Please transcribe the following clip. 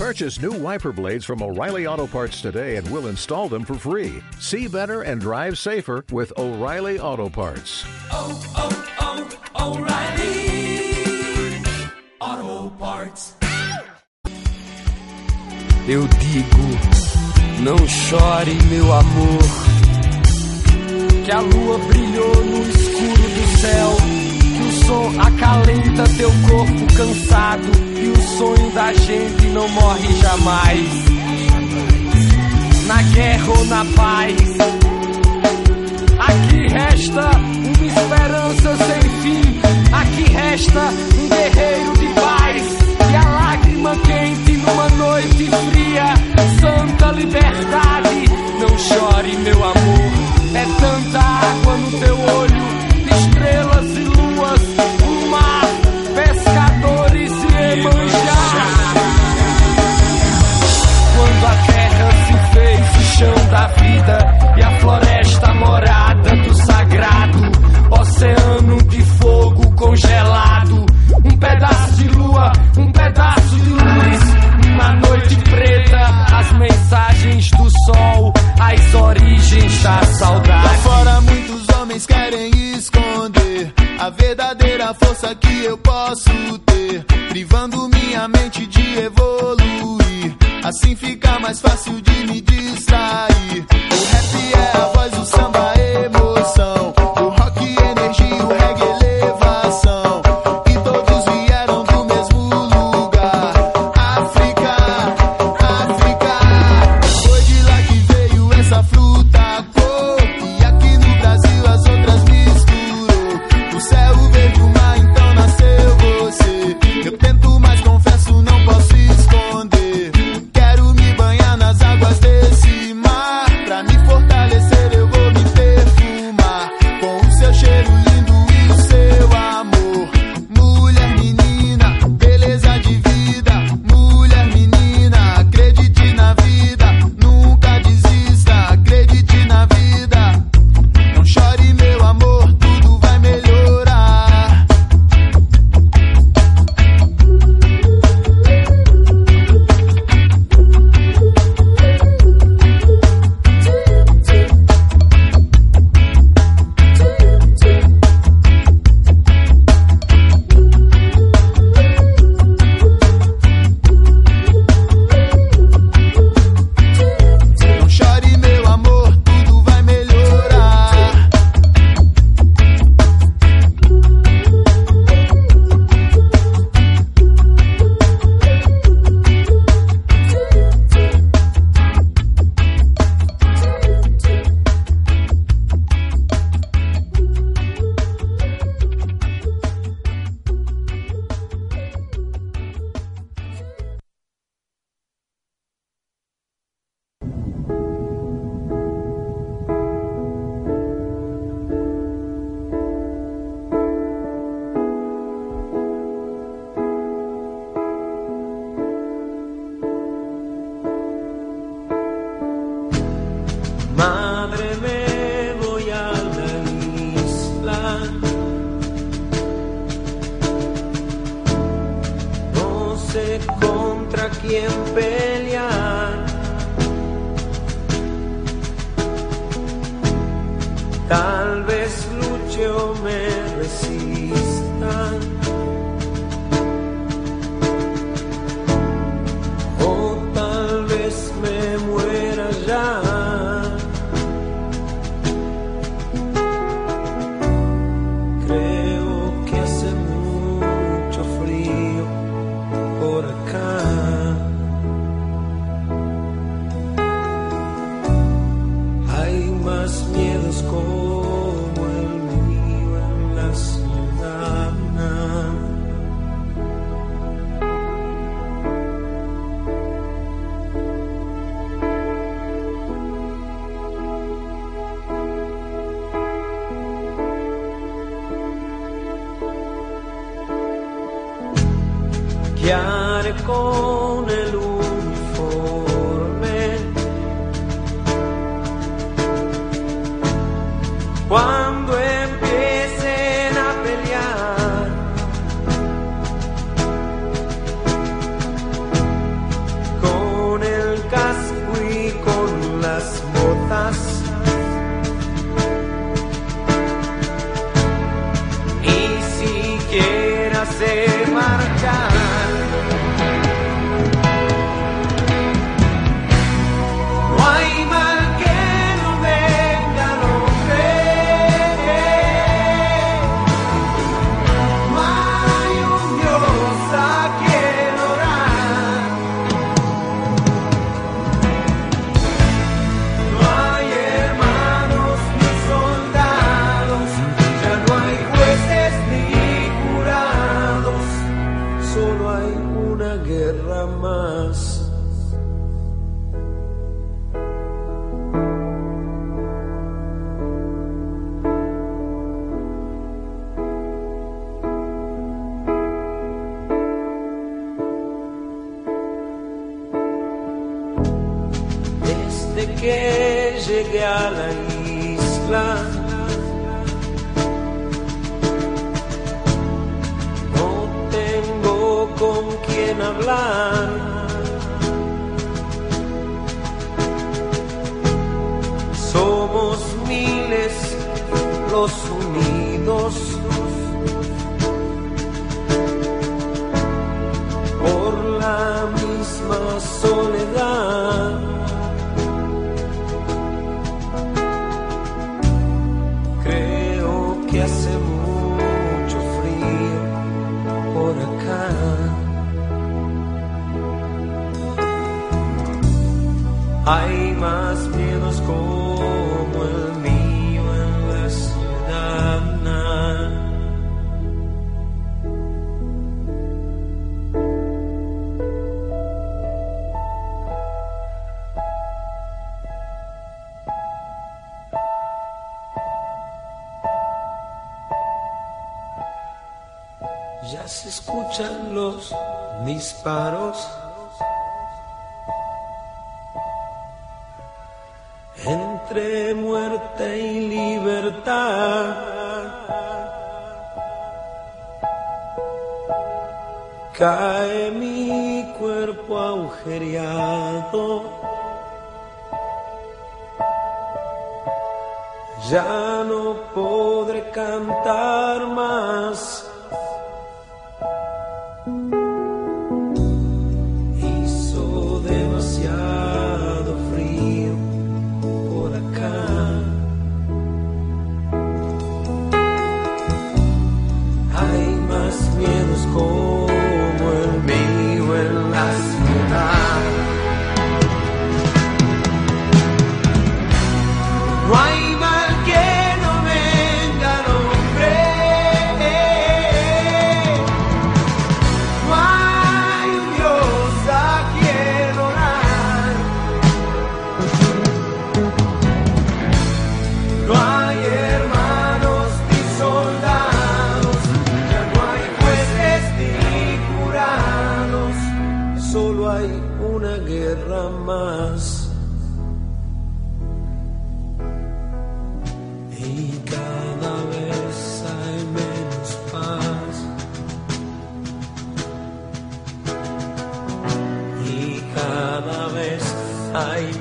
Purchase new wiper blades from O'Reilly Auto Parts today and we'll install them for free. See better and drive safer with O'Reilly Auto Parts. oh, oh, oh, O'Reilly Auto Parts. Eu digo, não chore, meu amor. Que a lua brilhou no escuro do céu. O som acalenta teu corpo cansado. E o sonho da gente não morre jamais. Na guerra ou na paz. Aqui resta uma esperança sem fim. Aqui resta um pedaço de luz, uma noite preta, as mensagens do sol, as origens da Lá saudade. fora muitos homens querem esconder a verdadeira força que eu posso ter, privando minha mente de evoluir. Assim fica mais fácil de me distrair. Quién pelear. Tal vez luche o me resista. de cor. Más. Desde que llegué a la isla, Somos miles los unidos por la misma soledad. Creo que hace Hay más miedos como el mío en la ciudad. Ya se escuchan los disparos. Entre muerte y libertad. Cae mi cuerpo agujereado. Ya no podré cantar más. Why Ay,